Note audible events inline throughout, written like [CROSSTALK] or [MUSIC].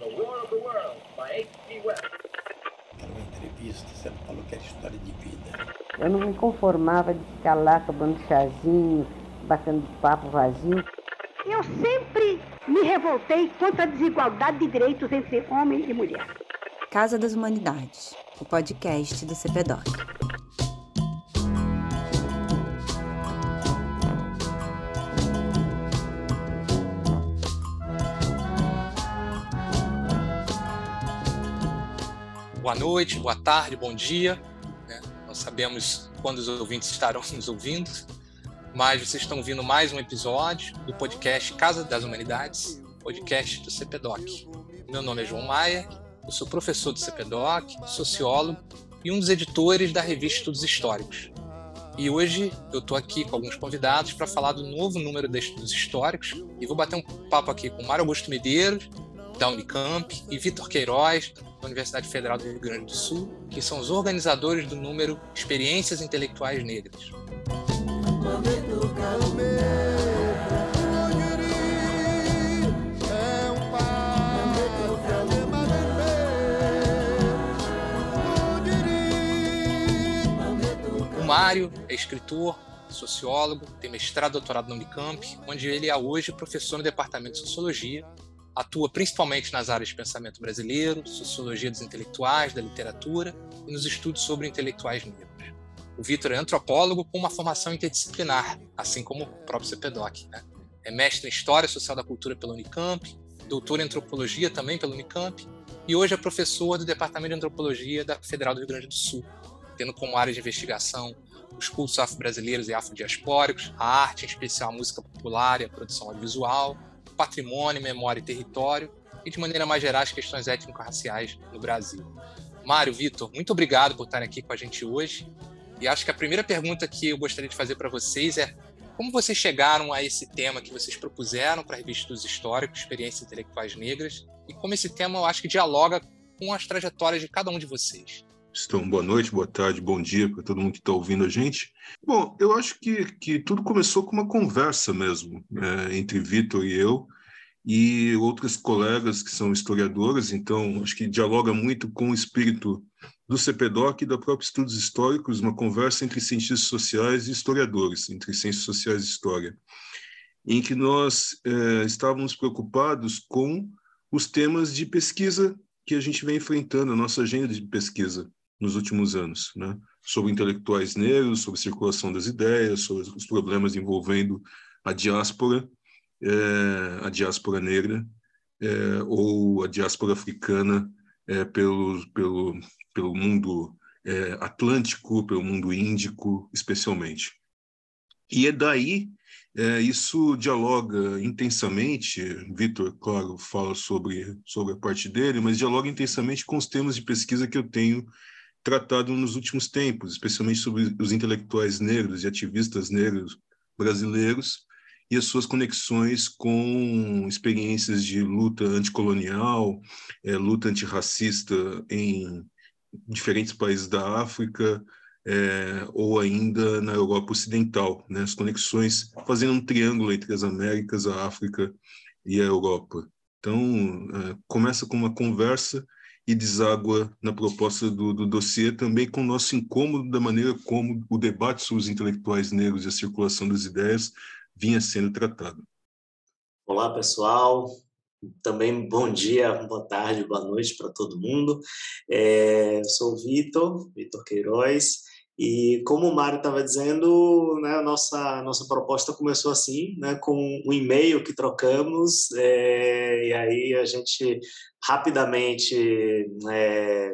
The War of the World, by H.G. Wells. Numa entrevista, você falou que era história de vida. Eu não me conformava de ficar lá tomando chazinho, batendo papo vazio. Eu sempre me revoltei contra a desigualdade de direitos entre homem e mulher. Casa das Humanidades, o podcast do CPDOC. Boa noite, boa tarde, bom dia. né? Não sabemos quando os ouvintes estarão [LAUGHS] nos ouvindo, mas vocês estão ouvindo mais um episódio do podcast Casa das Humanidades, podcast do CPDOC. Meu nome é João Maia, eu sou professor do CPDOC, sociólogo e um dos editores da revista Estudos Históricos. E hoje eu estou aqui com alguns convidados para falar do novo número de Estudos Históricos e vou bater um papo aqui com Mário Augusto Medeiros, da Unicamp, e Vitor Queiroz, da Universidade Federal do Rio Grande do Sul, que são os organizadores do número Experiências Intelectuais Negras. O Mário é escritor, sociólogo, tem mestrado e doutorado na Unicamp, onde ele é hoje professor no Departamento de Sociologia, atua principalmente nas áreas de pensamento brasileiro, sociologia dos intelectuais, da literatura e nos estudos sobre intelectuais negros. O Vitor é antropólogo com uma formação interdisciplinar, assim como o próprio CPDOC. Né? É mestre em História Social da Cultura pela Unicamp, doutor em Antropologia também pela Unicamp, e hoje é professor do Departamento de Antropologia da Federal do Rio Grande do Sul, tendo como área de investigação os cultos afro-brasileiros e afrodiaspóricos, a arte, em especial a música popular e a produção audiovisual, patrimônio, memória e território, e de maneira mais geral as questões étnico-raciais no Brasil. Mário, Vitor, muito obrigado por estarem aqui com a gente hoje. E acho que a primeira pergunta que eu gostaria de fazer para vocês é como vocês chegaram a esse tema que vocês propuseram para a revista dos históricos, Experiências Intelectuais Negras, e como esse tema eu acho que dialoga com as trajetórias de cada um de vocês. Então, boa noite, boa tarde, bom dia para todo mundo que está ouvindo a gente. Bom, eu acho que, que tudo começou com uma conversa mesmo é, entre Vitor e eu e outros colegas que são historiadores, então acho que dialoga muito com o espírito do CPDOC e da própria Estudos Históricos, uma conversa entre cientistas sociais e historiadores, entre ciências sociais e história, em que nós é, estávamos preocupados com os temas de pesquisa que a gente vem enfrentando, a nossa agenda de pesquisa nos últimos anos, né? sobre intelectuais negros, sobre circulação das ideias, sobre os problemas envolvendo a diáspora, é, a diáspora negra é, ou a diáspora africana é, pelo, pelo, pelo mundo atlântico, pelo mundo índico, especialmente. E é daí isso dialoga intensamente, Vitor, claro, fala sobre, sobre a parte dele, mas dialoga intensamente com os temas de pesquisa que eu tenho tratado nos últimos tempos, especialmente sobre os intelectuais negros e ativistas negros brasileiros e as suas conexões com experiências de luta anticolonial, é, luta antirracista em diferentes países da África é, ou ainda na Europa Ocidental, né? as conexões fazendo um triângulo entre as Américas, a África e a Europa. Então, é, começa com uma conversa e deságua na proposta do, do dossiê também com o nosso incômodo da maneira como o debate sobre os intelectuais negros e a circulação das ideias vinha sendo tratado. Olá, pessoal. Também bom dia, boa tarde, boa noite para todo mundo. É, eu sou o Vitor, Vitor Queiroz, e como o Mário estava dizendo, né, a nossa, nossa proposta começou assim, né, com um e-mail que trocamos, é, e aí a gente rapidamente é,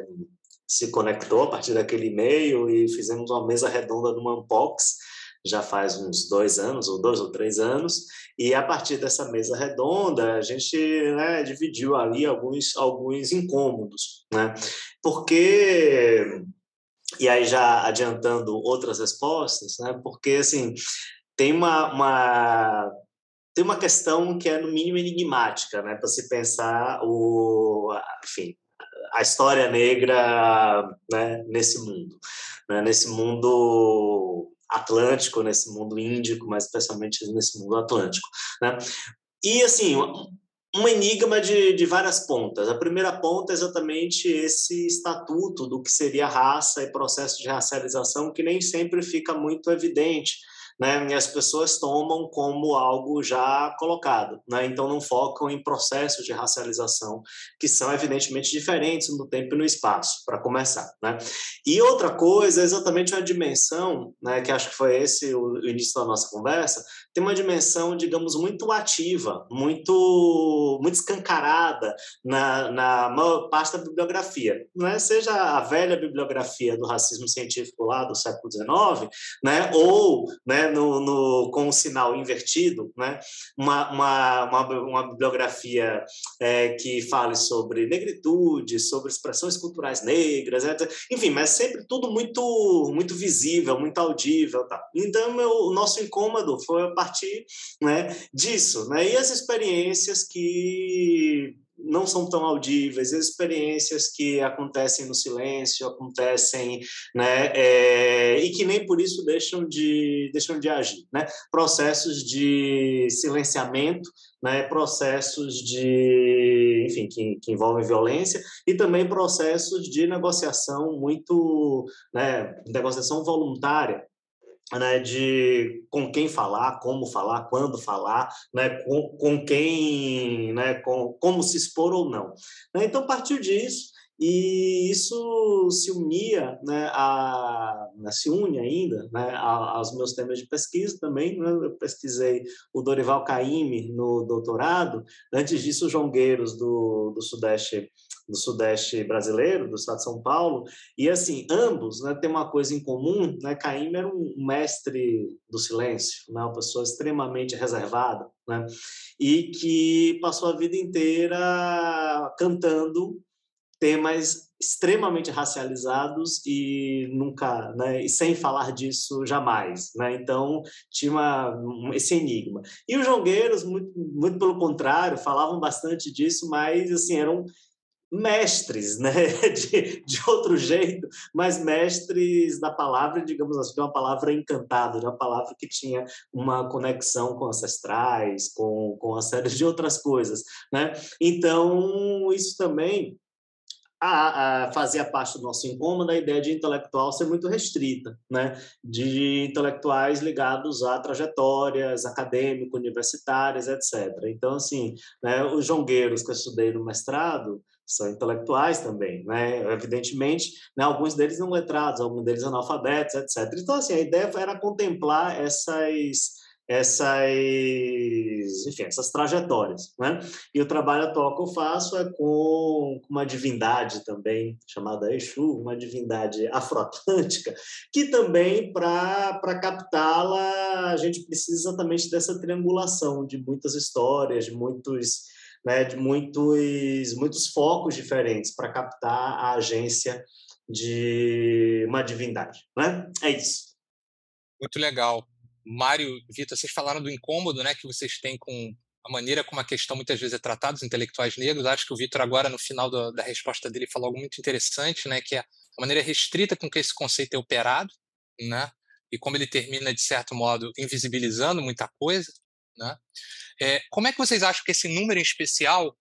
se conectou a partir daquele e-mail e fizemos uma mesa redonda no Unbox, já faz uns dois anos, ou dois ou três anos, e a partir dessa mesa redonda a gente né, dividiu ali alguns, alguns incômodos, né? porque e aí já adiantando outras respostas, né? Porque assim tem uma, uma tem uma questão que é no mínimo enigmática, né? Para se pensar o, enfim, a história negra, né? Nesse mundo, né? Nesse mundo atlântico, nesse mundo índico, mas especialmente nesse mundo atlântico, né? E assim um enigma de, de várias pontas. A primeira ponta é exatamente esse estatuto do que seria raça e processo de racialização, que nem sempre fica muito evidente né, e as pessoas tomam como algo já colocado, né, então não focam em processos de racialização que são evidentemente diferentes no tempo e no espaço, para começar. Né. E outra coisa é exatamente uma dimensão, né, que acho que foi esse o, o início da nossa conversa, tem uma dimensão, digamos, muito ativa, muito, muito escancarada na, na maior parte da bibliografia, né, seja a velha bibliografia do racismo científico lá do século XIX, né, ou né, no, no, com o sinal invertido, né? uma, uma, uma, uma bibliografia é, que fale sobre negritude, sobre expressões culturais negras, etc. enfim, mas sempre tudo muito, muito visível, muito audível. Tá? Então, o nosso incômodo foi a partir né, disso, né? e as experiências que não são tão audíveis, experiências que acontecem no silêncio, acontecem, né, é, e que nem por isso deixam de deixam de agir, né? Processos de silenciamento, né, processos de, enfim, que, que envolvem violência e também processos de negociação muito, né, negociação voluntária, né, de com quem falar, como falar, quando falar, né, com, com quem, né, com, como se expor ou não. Né? Então, partiu disso, e isso se unia, né, a, né, se une ainda né, aos meus temas de pesquisa também. Né? Eu pesquisei o Dorival Caymmi no doutorado, antes disso, o João Gueiros, do, do Sudeste do Sudeste brasileiro, do estado de São Paulo, e assim, ambos né, têm uma coisa em comum, né, Caim era um mestre do silêncio, né, uma pessoa extremamente reservada, né, e que passou a vida inteira cantando temas extremamente racializados e nunca, né, e sem falar disso jamais, né? Então tinha uma, esse enigma. E os jongueiros, muito, muito pelo contrário, falavam bastante disso, mas assim eram mestres, né, [LAUGHS] de, de outro jeito, mas mestres da palavra, digamos assim, uma palavra encantada, uma palavra que tinha uma conexão com ancestrais, com, com uma série de outras coisas, né? Então, isso também a, a, fazia parte do nosso incômodo a ideia de intelectual ser muito restrita, né? de intelectuais ligados a trajetórias acadêmicas, universitárias, etc. Então, assim, né, os jongueiros que eu estudei no mestrado, são intelectuais também, né? Evidentemente, né, alguns deles não letrados, alguns deles analfabetos, etc. Então, assim, a ideia era contemplar essas essas, enfim, essas trajetórias, né? E o trabalho atual que eu faço é com uma divindade também chamada Exu, uma divindade afroatlântica, que também para captá-la a gente precisa exatamente dessa triangulação de muitas histórias, de muitos né, de muitos, muitos focos diferentes para captar a agência de uma divindade. Né? É isso. Muito legal. Mário, Vitor, vocês falaram do incômodo né, que vocês têm com a maneira como a questão muitas vezes é tratada dos intelectuais negros. Acho que o Vitor agora, no final do, da resposta dele, falou algo muito interessante, né, que é a maneira restrita com que esse conceito é operado, né, e como ele termina, de certo modo, invisibilizando muita coisa. Né? É, como é que vocês acham que esse número em especial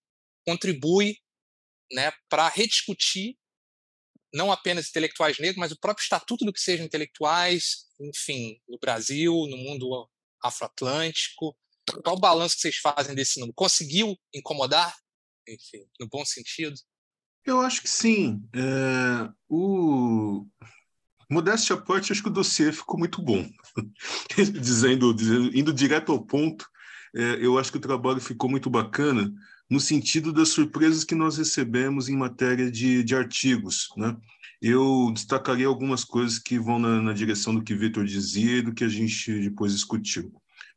contribui né, para rediscutir não apenas intelectuais negros, mas o próprio estatuto do que sejam intelectuais, enfim, no Brasil, no mundo afroatlântico? Qual o balanço que vocês fazem desse número? Conseguiu incomodar, enfim, no bom sentido? Eu acho que sim. É, o Modéstia à parte, acho que o dossiê ficou muito bom. [LAUGHS] dizendo, dizendo, indo direto ao ponto, é, eu acho que o trabalho ficou muito bacana no sentido das surpresas que nós recebemos em matéria de, de artigos. Né? Eu destacaria algumas coisas que vão na, na direção do que Vitor dizia e do que a gente depois discutiu.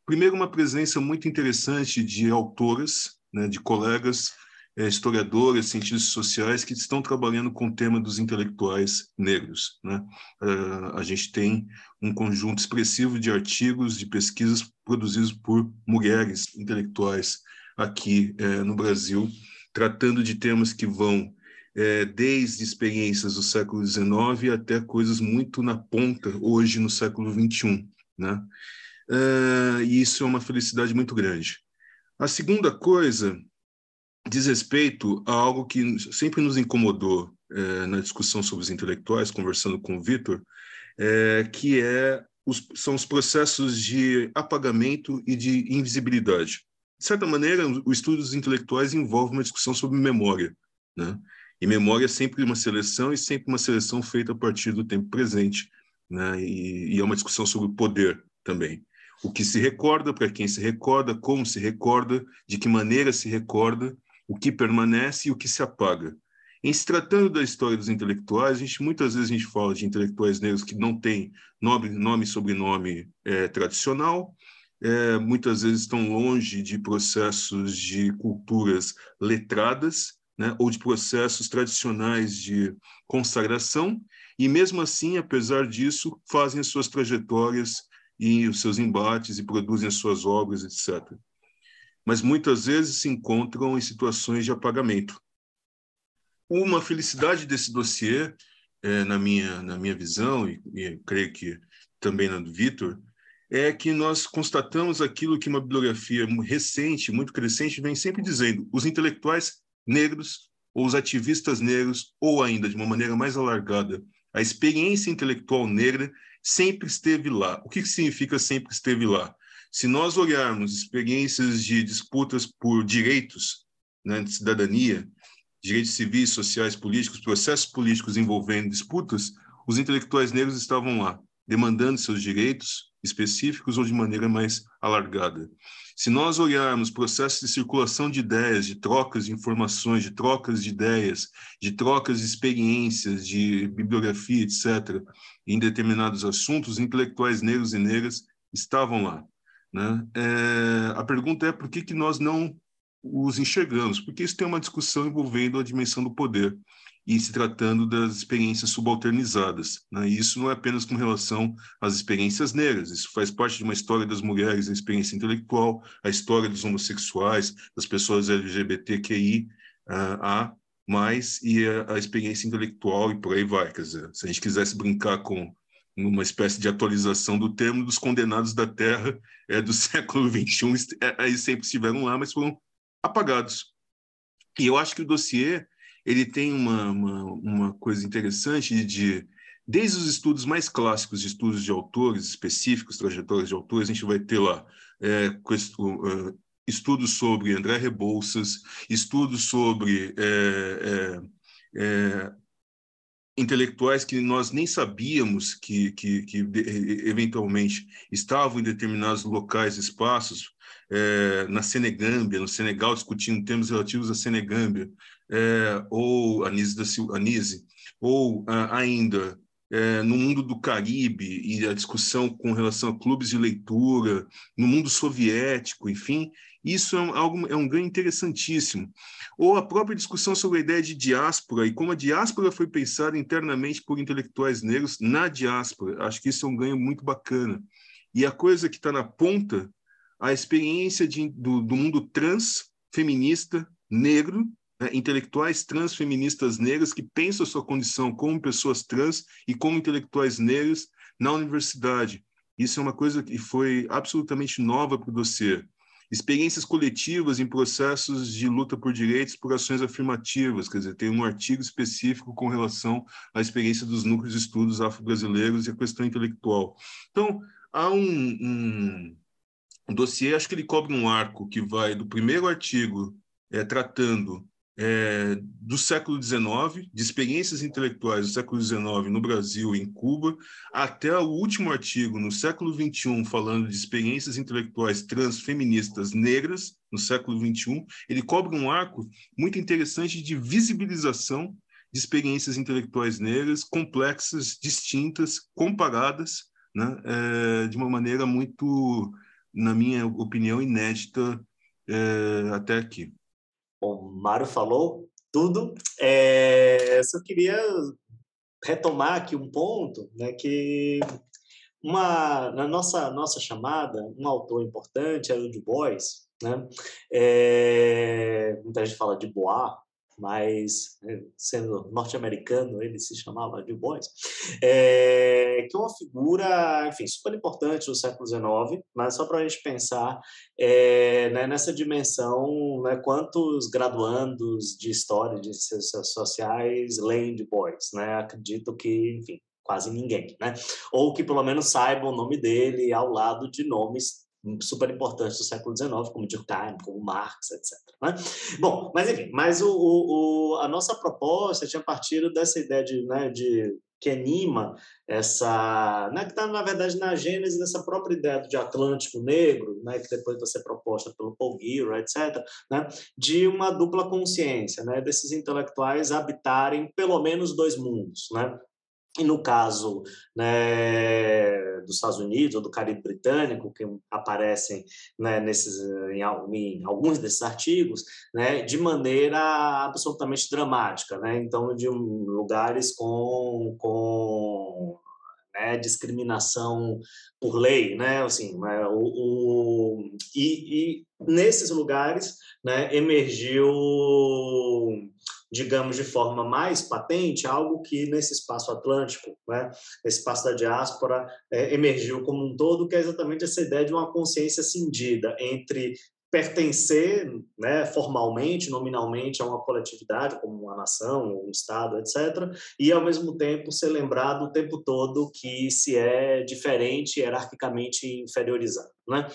Primeiro, uma presença muito interessante de autoras, né, de colegas é, historiadoras, cientistas sociais que estão trabalhando com o tema dos intelectuais negros. Né? Uh, a gente tem um conjunto expressivo de artigos, de pesquisas produzidos por mulheres intelectuais aqui é, no Brasil, tratando de temas que vão é, desde experiências do século XIX até coisas muito na ponta hoje no século XXI. Né? Uh, e isso é uma felicidade muito grande. A segunda coisa diz respeito a algo que sempre nos incomodou é, na discussão sobre os intelectuais, conversando com o Vitor, é, que é os, são os processos de apagamento e de invisibilidade. De certa maneira, o estudo dos intelectuais envolve uma discussão sobre memória, né? E memória é sempre uma seleção e sempre uma seleção feita a partir do tempo presente, né? E, e é uma discussão sobre poder também. O que se recorda, para quem se recorda, como se recorda, de que maneira se recorda, o que permanece e o que se apaga. Em se tratando da história dos intelectuais, a gente, muitas vezes a gente fala de intelectuais negros que não têm nome, nome sobrenome é, tradicional, é, muitas vezes estão longe de processos de culturas letradas, né, ou de processos tradicionais de consagração, e mesmo assim, apesar disso, fazem as suas trajetórias e os seus embates e produzem as suas obras, etc. Mas muitas vezes se encontram em situações de apagamento. Uma felicidade desse dossiê, é, na, minha, na minha visão, e, e creio que também na do Vitor, é que nós constatamos aquilo que uma bibliografia recente, muito crescente, vem sempre dizendo: os intelectuais negros, ou os ativistas negros, ou ainda de uma maneira mais alargada, a experiência intelectual negra sempre esteve lá. O que significa sempre esteve lá? Se nós olharmos experiências de disputas por direitos, né, de cidadania, direitos civis, sociais, políticos, processos políticos envolvendo disputas, os intelectuais negros estavam lá, demandando seus direitos específicos ou de maneira mais alargada. Se nós olharmos processos de circulação de ideias, de trocas de informações, de trocas de ideias, de trocas de experiências, de bibliografia, etc., em determinados assuntos, os intelectuais negros e negras estavam lá. Né? É, a pergunta é por que, que nós não os enxergamos? Porque isso tem uma discussão envolvendo a dimensão do poder e se tratando das experiências subalternizadas. Né? E isso não é apenas com relação às experiências negras, isso faz parte de uma história das mulheres, a experiência intelectual, a história dos homossexuais, das pessoas LGBTQI, uh, a mais e a, a, experiência intelectual e por aí vai. Quer dizer, se a gente quisesse brincar com uma espécie de atualização do termo dos condenados da Terra é, do [LAUGHS] século XXI, é, sempre estiveram lá, mas foram apagados. E eu acho que o dossiê ele tem uma, uma, uma coisa interessante de, desde os estudos mais clássicos de estudos de autores específicos, trajetórias de autores, a gente vai ter lá é, é estudos sobre André Rebouças, estudos sobre é, é, é, intelectuais que nós nem sabíamos que, que, que, eventualmente estavam em determinados locais, espaços, é, na Senegâmbia, no Senegal, discutindo temas relativos à Senegâmbia, é, ou Anise, da Anise ou ah, ainda é, no mundo do Caribe e a discussão com relação a clubes de leitura, no mundo soviético, enfim, isso é um, algo, é um ganho interessantíssimo. Ou a própria discussão sobre a ideia de diáspora e como a diáspora foi pensada internamente por intelectuais negros na diáspora. Acho que isso é um ganho muito bacana. E a coisa que está na ponta, a experiência de, do, do mundo trans, feminista, negro, né, intelectuais trans feministas negras que pensam sua condição como pessoas trans e como intelectuais negros na universidade. Isso é uma coisa que foi absolutamente nova para o dossiê. Experiências coletivas em processos de luta por direitos por ações afirmativas, quer dizer, tem um artigo específico com relação à experiência dos núcleos de estudos afro-brasileiros e a questão intelectual. Então, há um, um, um dossiê, acho que ele cobre um arco que vai do primeiro artigo é, tratando é, do século XIX, de experiências intelectuais do século XIX no Brasil e em Cuba, até o último artigo no século XXI, falando de experiências intelectuais transfeministas negras no século XXI, ele cobre um arco muito interessante de visibilização de experiências intelectuais negras complexas, distintas, comparadas, né, é, de uma maneira muito, na minha opinião, inédita é, até aqui. Bom, Mário falou tudo. É, só queria retomar aqui um ponto, né, que uma, na nossa, nossa chamada, um autor importante era o Du Bois, né? É, muita gente fala de Bois, mas né, sendo norte-americano ele se chamava Du Bois, é, que é uma figura, enfim, super importante do século XIX, mas só para a gente pensar é, né, nessa dimensão, né, quantos graduandos de história de ciências sociais leem Du Bois, né? Acredito que, enfim, quase ninguém, né? Ou que pelo menos saibam o nome dele ao lado de nomes super importantes do século XIX, como Durkheim, como Marx, etc. Né? Bom, mas enfim, mas o, o, a nossa proposta tinha partido dessa ideia de, né, de que anima essa, né, que está na verdade na gênese dessa própria ideia de Atlântico Negro, né, que depois vai ser proposta pelo Paul Guerra, etc., né, de uma dupla consciência, né, desses intelectuais habitarem pelo menos dois mundos, né, e no caso né, dos Estados Unidos ou do Caribe Britânico, que aparecem né, nesses, em, em, alguns desses artigos, né, de maneira absolutamente dramática. Né? Então, de lugares com, com né, discriminação por lei, né, assim, né, o, o e, e, nesses lugares, né, emergiu digamos, de forma mais patente, algo que nesse espaço atlântico, né, esse espaço da diáspora, é, emergiu como um todo, que é exatamente essa ideia de uma consciência cindida entre pertencer né, formalmente, nominalmente a uma coletividade, como uma nação, um Estado, etc., e ao mesmo tempo ser lembrado o tempo todo que se é diferente, hierarquicamente inferiorizado. Né?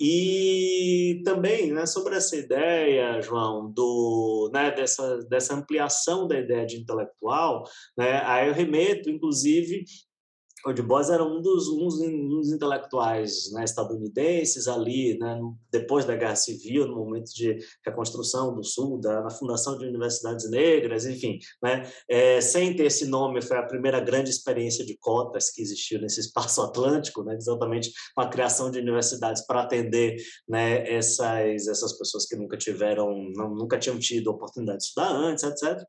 E também né, sobre essa ideia, João, do, né, dessa, dessa ampliação da ideia de intelectual, né, aí eu remeto, inclusive, o Du Bois era um dos, um dos intelectuais né, estadunidenses ali, né, depois da Guerra Civil, no momento de reconstrução do Sul, da, na fundação de universidades negras, enfim. Né, é, sem ter esse nome, foi a primeira grande experiência de cotas que existiu nesse espaço [LAUGHS] atlântico, né, exatamente com a criação de universidades para atender né, essas, essas pessoas que nunca tiveram, não, nunca tinham tido oportunidade de estudar antes, etc.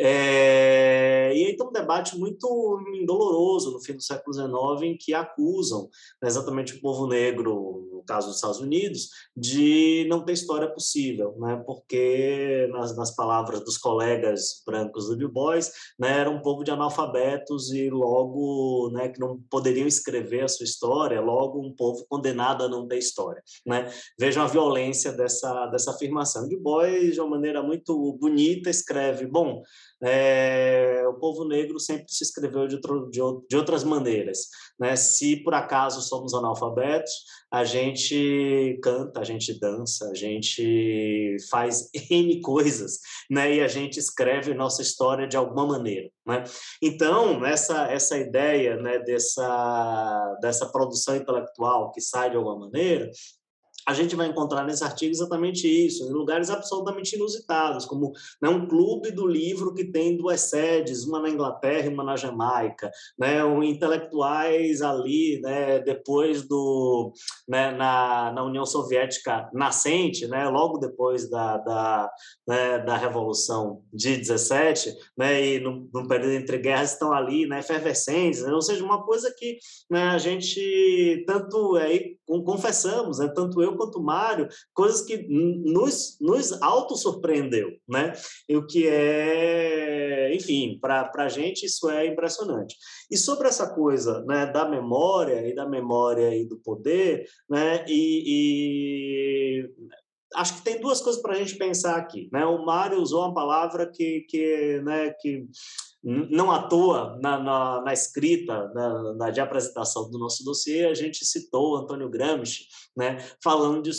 É, e tem um debate muito doloroso no fim do século século XIX em que acusam né, exatamente o povo negro, no caso dos Estados Unidos, de não ter história possível, né, porque, nas, nas palavras dos colegas brancos do Du Bois, né, era um povo de analfabetos e logo né, que não poderiam escrever a sua história, logo um povo condenado a não ter história. Né? Vejam a violência dessa, dessa afirmação. Du Bois, de uma maneira muito bonita, escreve: bom, é, o povo negro sempre se escreveu de, outro, de, de outras maneiras. Né? Se por acaso somos analfabetos, a gente canta, a gente dança, a gente faz [LAUGHS] N coisas, né? E a gente escreve nossa história de alguma maneira, né? Então, essa, essa ideia né, dessa, dessa produção intelectual que sai de alguma maneira, a gente vai encontrar nesse artigo exatamente isso, em lugares absolutamente inusitados, como né, um clube do livro que tem duas sedes, uma na Inglaterra e uma na Jamaica, né, um, intelectuais ali, né, depois do, né, na, na União Soviética nascente, né, logo depois da, da, né, da Revolução de 17, né, e no, no período entre guerras estão ali, né, efervescentes, né, ou seja, uma coisa que né, a gente tanto aí confessamos, né, tanto eu quanto Mário, coisas que nos, nos auto-surpreendeu, né? E o que é, enfim, para a gente isso é impressionante. E sobre essa coisa né, da memória e da memória e do poder, né? E, e acho que tem duas coisas para a gente pensar aqui. Né? O Mário usou uma palavra que, que, né, que não à toa, na, na, na escrita na, na, de apresentação do nosso dossiê, a gente citou Antônio Gramsci, né, falando de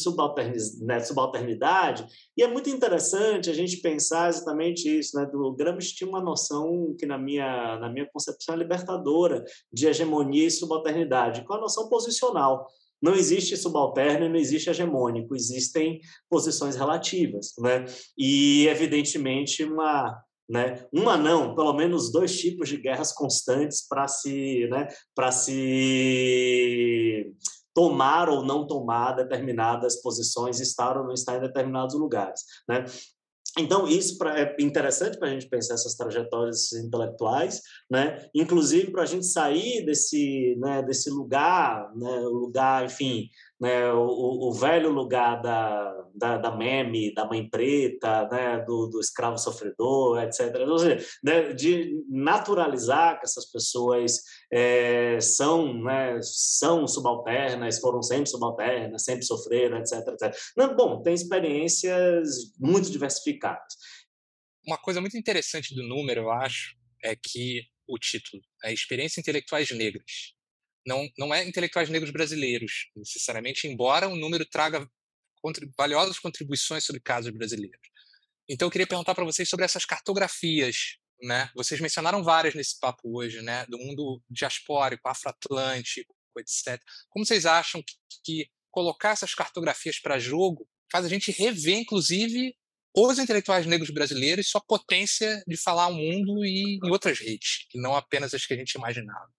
né, subalternidade, e é muito interessante a gente pensar exatamente isso. Né, do Gramsci tinha uma noção que, na minha, na minha concepção, é libertadora de hegemonia e subalternidade, com a noção posicional. Não existe subalterno e não existe hegemônico, existem posições relativas. Né? E, evidentemente, uma né? Uma não, pelo menos dois tipos de guerras constantes para se, né, para se tomar ou não tomar determinadas posições, estar ou não estar em determinados lugares, né? Então, isso pra, é interessante para a gente pensar essas trajetórias intelectuais, né? inclusive para a gente sair desse, né, desse lugar, né, lugar, enfim, né, o, o velho lugar da, da, da, meme, da mãe preta, né, do, do escravo sofredor, etc. Seja, né, de naturalizar que essas pessoas é, são, né, são subalternas, foram sempre subalternas, sempre sofreram, etc. etc. Não, bom, tem experiências muito diversificadas. Uma coisa muito interessante do número, eu acho, é que o título é Experiências Intelectuais Negras. Não, não é intelectuais negros brasileiros, necessariamente, embora o número traga valiosas contribuições sobre casos brasileiros. Então, eu queria perguntar para vocês sobre essas cartografias. Né? Vocês mencionaram várias nesse papo hoje, né? do mundo diaspórico, afroatlântico, etc. Como vocês acham que, que colocar essas cartografias para jogo faz a gente rever, inclusive, os intelectuais negros brasileiros sua potência de falar ao mundo e em outras redes, que não apenas as que a gente imaginava?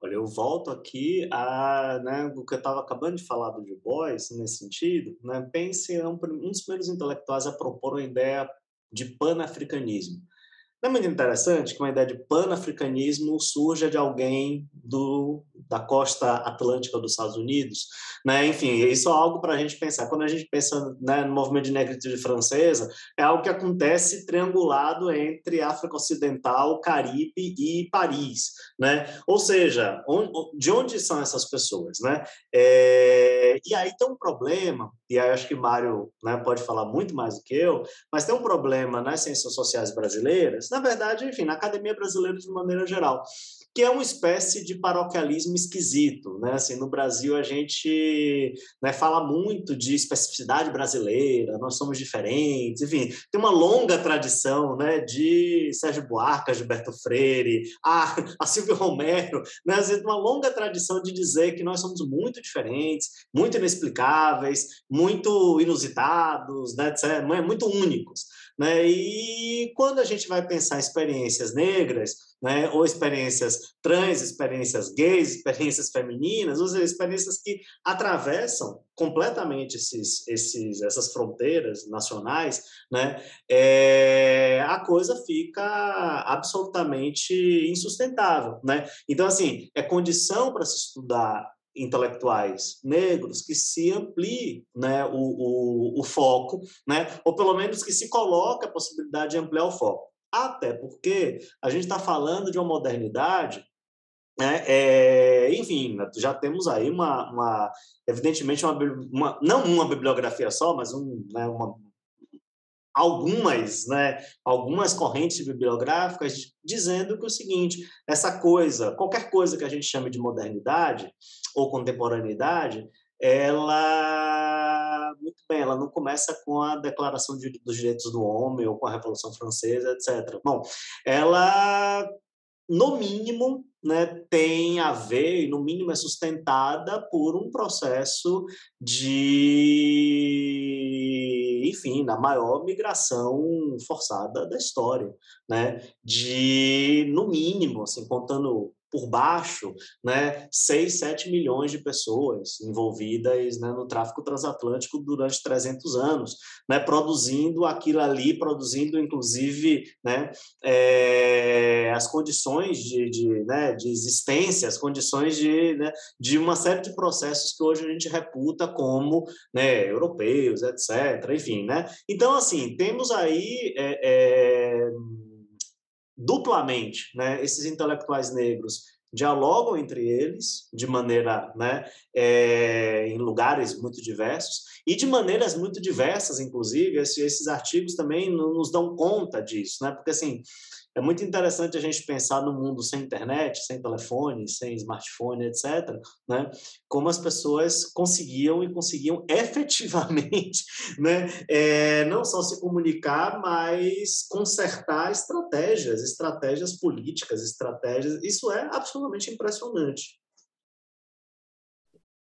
Olha, eu volto aqui a né, o que eu estava acabando de falar do Du Bois, nesse sentido. Né, pense, é um, um dos primeiros intelectuais a propor uma ideia de panafricanismo. Não é muito interessante que uma ideia de panafricanismo surja de alguém do, da costa atlântica dos Estados Unidos? Né? Enfim, isso é algo para a gente pensar. Quando a gente pensa né, no movimento de negritude francesa, é algo que acontece triangulado entre África Ocidental, Caribe e Paris. Né? Ou seja, onde, de onde são essas pessoas? Né? É, e aí tem um problema, e aí acho que Mário né, pode falar muito mais do que eu, mas tem um problema nas ciências sociais brasileiras na verdade, enfim, na academia brasileira de maneira geral, que é uma espécie de paroquialismo esquisito, né? Assim, no Brasil a gente né, fala muito de especificidade brasileira, nós somos diferentes, enfim, tem uma longa tradição, né, de Sérgio Buarque, Gilberto Freire, a, a Silvio Romero, né, assim, uma longa tradição de dizer que nós somos muito diferentes, muito inexplicáveis, muito inusitados, né, muito únicos. Né? E quando a gente vai pensar experiências negras, né, ou experiências trans, experiências gays, experiências femininas, ou seja, experiências que atravessam completamente esses, esses, essas fronteiras nacionais, né, é, a coisa fica absolutamente insustentável. Né? Então, assim, é condição para se estudar intelectuais negros que se amplie né, o, o, o, foco, né, ou pelo menos que se coloque a possibilidade de ampliar o foco. Até porque a gente está falando de uma modernidade é, enfim, já temos aí uma, uma evidentemente, uma, uma, não uma bibliografia só, mas um, né, uma, algumas, né, algumas correntes bibliográficas dizendo que é o seguinte, essa coisa, qualquer coisa que a gente chame de modernidade ou contemporaneidade, ela muito bem, ela não começa com a Declaração de, dos Direitos do Homem ou com a Revolução Francesa, etc. Bom, ela no mínimo, né, tem a ver, e no mínimo é sustentada por um processo de, enfim, na maior migração forçada da história, né, de, no mínimo, assim, contando por baixo, né, 6, 7 milhões de pessoas envolvidas né, no tráfico transatlântico durante 300 anos, né, produzindo aquilo ali, produzindo inclusive né, é, as condições de, de, né, de existência, as condições de, né, de uma série de processos que hoje a gente reputa como né, europeus, etc. Enfim, né? Então, assim, temos aí é, é, duplamente, né, esses intelectuais negros dialogam entre eles de maneira, né, é, em lugares muito diversos e de maneiras muito diversas, inclusive, esses, artigos também nos dão conta disso, né, porque assim é muito interessante a gente pensar no mundo sem internet, sem telefone, sem smartphone, etc., né? como as pessoas conseguiam e conseguiam [LAUGHS] efetivamente né? É, não só se comunicar, mas consertar estratégias, estratégias políticas, estratégias. Isso é absolutamente impressionante.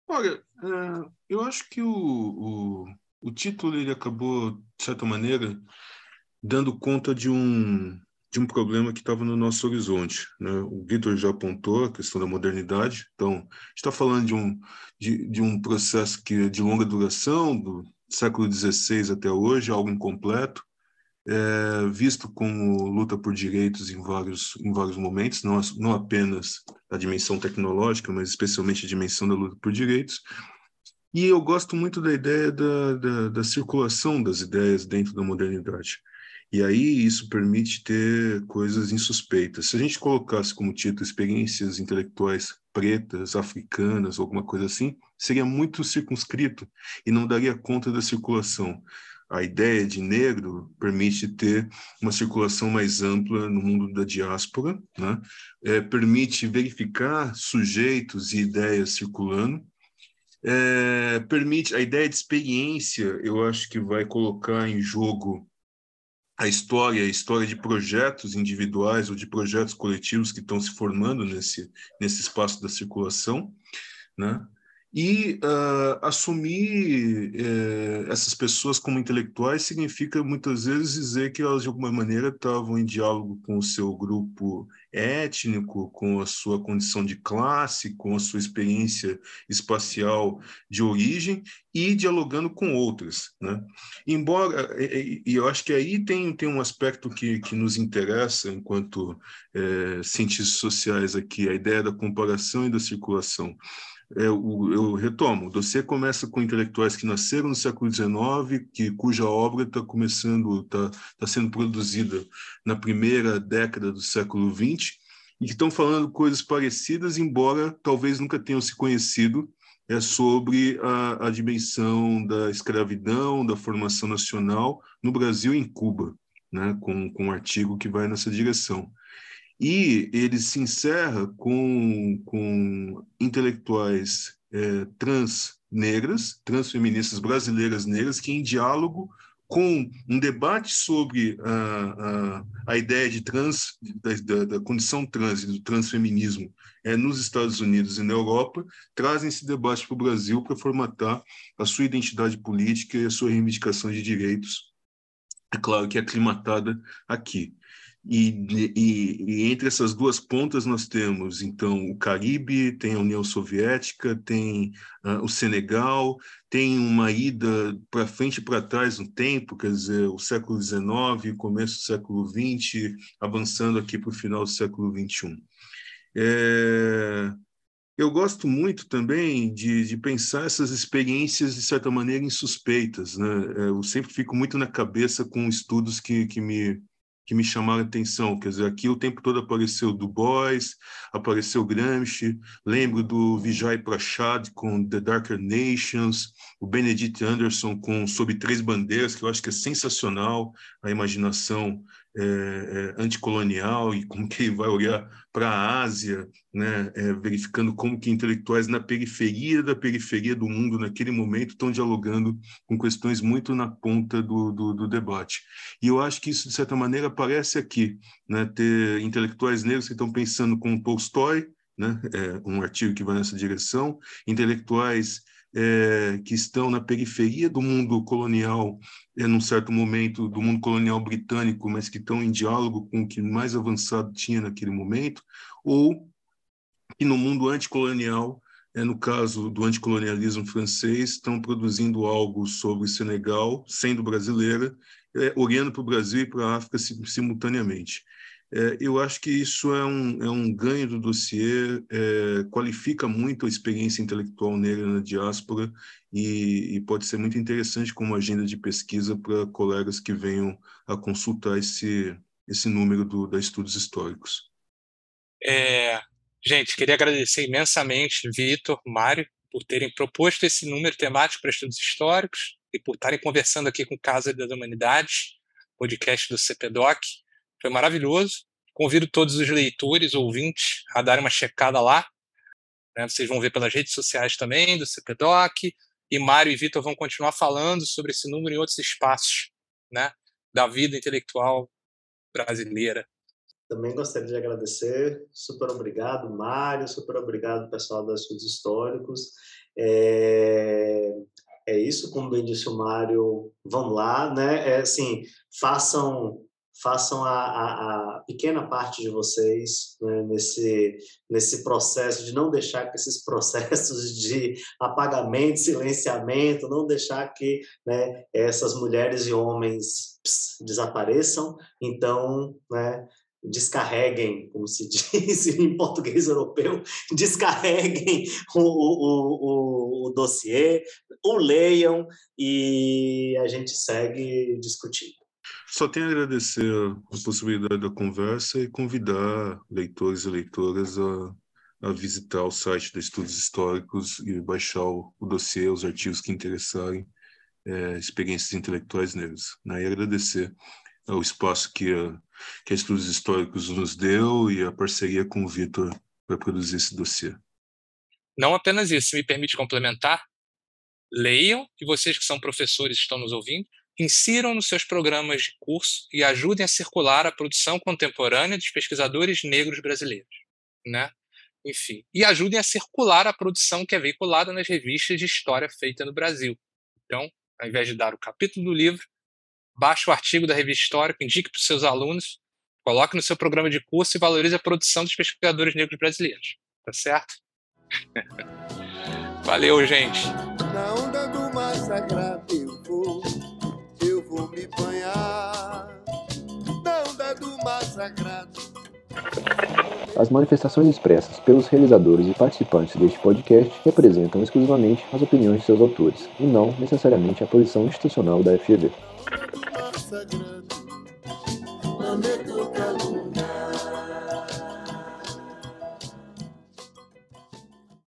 Olha, é, eu acho que o, o, o título ele acabou, de certa maneira, dando conta de um, de um problema que estava no nosso horizonte. Né? O Vitor já apontou a questão da modernidade, então está falando de um, de, de um processo que é de longa duração, do século XVI até hoje, algo incompleto, é, visto como luta por direitos em vários, em vários momentos, não, não apenas a dimensão tecnológica, mas especialmente a dimensão da luta por direitos. E eu gosto muito da ideia da, da, da circulação das ideias dentro da modernidade. E aí isso permite ter coisas insuspeitas. Se a gente colocasse como título experiências intelectuais pretas, africanas, alguma coisa assim, seria muito circunscrito e não daria conta da circulação. A ideia de negro permite ter uma circulação mais ampla no mundo da diáspora, né? é, permite verificar sujeitos e ideias circulando, é, permite a ideia de experiência, eu acho que vai colocar em jogo a história, a história de projetos individuais ou de projetos coletivos que estão se formando nesse, nesse espaço da circulação, né? E uh, assumir uh, essas pessoas como intelectuais significa muitas vezes dizer que elas, de alguma maneira, estavam em diálogo com o seu grupo étnico, com a sua condição de classe, com a sua experiência espacial de origem e dialogando com outras. Né? Embora, e, e eu acho que aí tem, tem um aspecto que, que nos interessa enquanto é, cientistas sociais aqui, a ideia da comparação e da circulação é, o, eu retomo, dossiê começa com intelectuais que nasceram no século XIX, que, cuja obra está começando, está tá sendo produzida na primeira década do século XX, e que estão falando coisas parecidas, embora talvez nunca tenham se conhecido, é sobre a, a dimensão da escravidão, da formação nacional no Brasil e em Cuba, né, com, com um artigo que vai nessa direção. E ele se encerra com, com intelectuais é, trans negras, transfeministas brasileiras negras, que em diálogo com um debate sobre a, a, a ideia de trans, da, da, condição trans e do transfeminismo é, nos Estados Unidos e na Europa, trazem esse debate para o Brasil para formatar a sua identidade política e a sua reivindicação de direitos, é claro que é aclimatada aqui. E, e, e, entre essas duas pontas nós temos, então, o Caribe, tem a União Soviética, tem uh, o Senegal, tem uma ida para frente e para trás no tempo, quer dizer, o século XIX, começo do século XX, avançando aqui para o final do século XXI. É, eu gosto muito também de, de, pensar essas experiências, de certa maneira, insuspeitas. Né? É, eu sempre fico muito na cabeça com estudos que, que me que me chamaram atenção. Quer dizer, aqui o tempo todo apareceu Du Bois, apareceu Gramsci, lembro do Vijay Prashad com The Darker Nations, o Benedict Anderson com Sob Três Bandeiras, que eu acho que é sensacional a imaginação é, é, anticolonial e como que ele vai olhar para a Ásia, né, é, verificando como que intelectuais na periferia da periferia do mundo naquele momento estão dialogando com questões muito na ponta do, do, do debate. E eu acho que isso, de certa maneira, aparece aqui, né, ter intelectuais negros que estão pensando com Tolstói, né, é, um artigo que vai nessa direção, intelectuais é, que estão na periferia do mundo colonial, é, num certo momento, do mundo colonial britânico, mas que estão em diálogo com o que mais avançado tinha naquele momento, ou que no mundo anticolonial, é, no caso do anticolonialismo francês, estão produzindo algo sobre Senegal, sendo brasileira, é, olhando para o Brasil e para a África simultaneamente. É, eu acho que isso é um, é um ganho do dossiê, é, qualifica muito a experiência intelectual negra na diáspora e, e, pode ser muito interessante como agenda de pesquisa para colegas que venham a consultar esse, esse número do, da Estudos Históricos. É, gente, queria agradecer imensamente Vitor, Mário, por terem proposto esse número temático para estudos históricos e por estarem conversando aqui com Casa das Humanidades, podcast do CPDOC. Foi maravilhoso. Convido todos os leitores, ouvintes, a darem uma checada lá. Né? Vocês vão ver pelas redes sociais também do CPDOC. E Mário e Vitor vão continuar falando sobre esse número em outros espaços né? da vida intelectual brasileira. Também gostaria de agradecer. Super obrigado, Mário. Super obrigado, pessoal das Estudos Históricos. É, é isso, como bem disse o Mário, vamos lá, né? É assim, façam façam a, a, a, pequena parte de vocês né, nesse, nesse processo de não deixar que esses processos [LAUGHS] de apagamento, silenciamento, não deixar que né, essas mulheres e homens desapareçam. Então, né, descarreguem, como se [LAUGHS] diz em português europeu, descarreguem o, o, o, o dossiê, o leiam e a gente segue discutindo. Só tenho a agradecer a possibilidade da conversa e convidar leitores e leitoras a, a visitar o site da Estudos Históricos e baixar o, o dossiê, os artigos que interessarem, é, experiências intelectuais negras. Né? E agradecer ao espaço que a, que a Estudos Históricos nos deu e a parceria com o Vitor para produzir esse dossiê. Não apenas isso, me permite complementar. Leiam, e vocês que são professores estão nos ouvindo, insiram nos seus programas de curso e ajudem a circular a produção contemporânea dos pesquisadores negros brasileiros, né? Enfim, e ajudem a circular a produção que é veiculada nas revistas de história feita no Brasil. Então, ao invés de dar o capítulo do livro, baixe o artigo da revista Histórica, indique para os seus alunos, coloque no seu programa de curso e valorize a produção dos pesquisadores negros brasileiros. Tá certo? [LAUGHS] Valeu, gente. Do massacrado. As manifestações expressas pelos realizadores e participantes deste podcast representam exclusivamente as opiniões de seus autores, e não necessariamente a posição institucional da FGV. sagrado.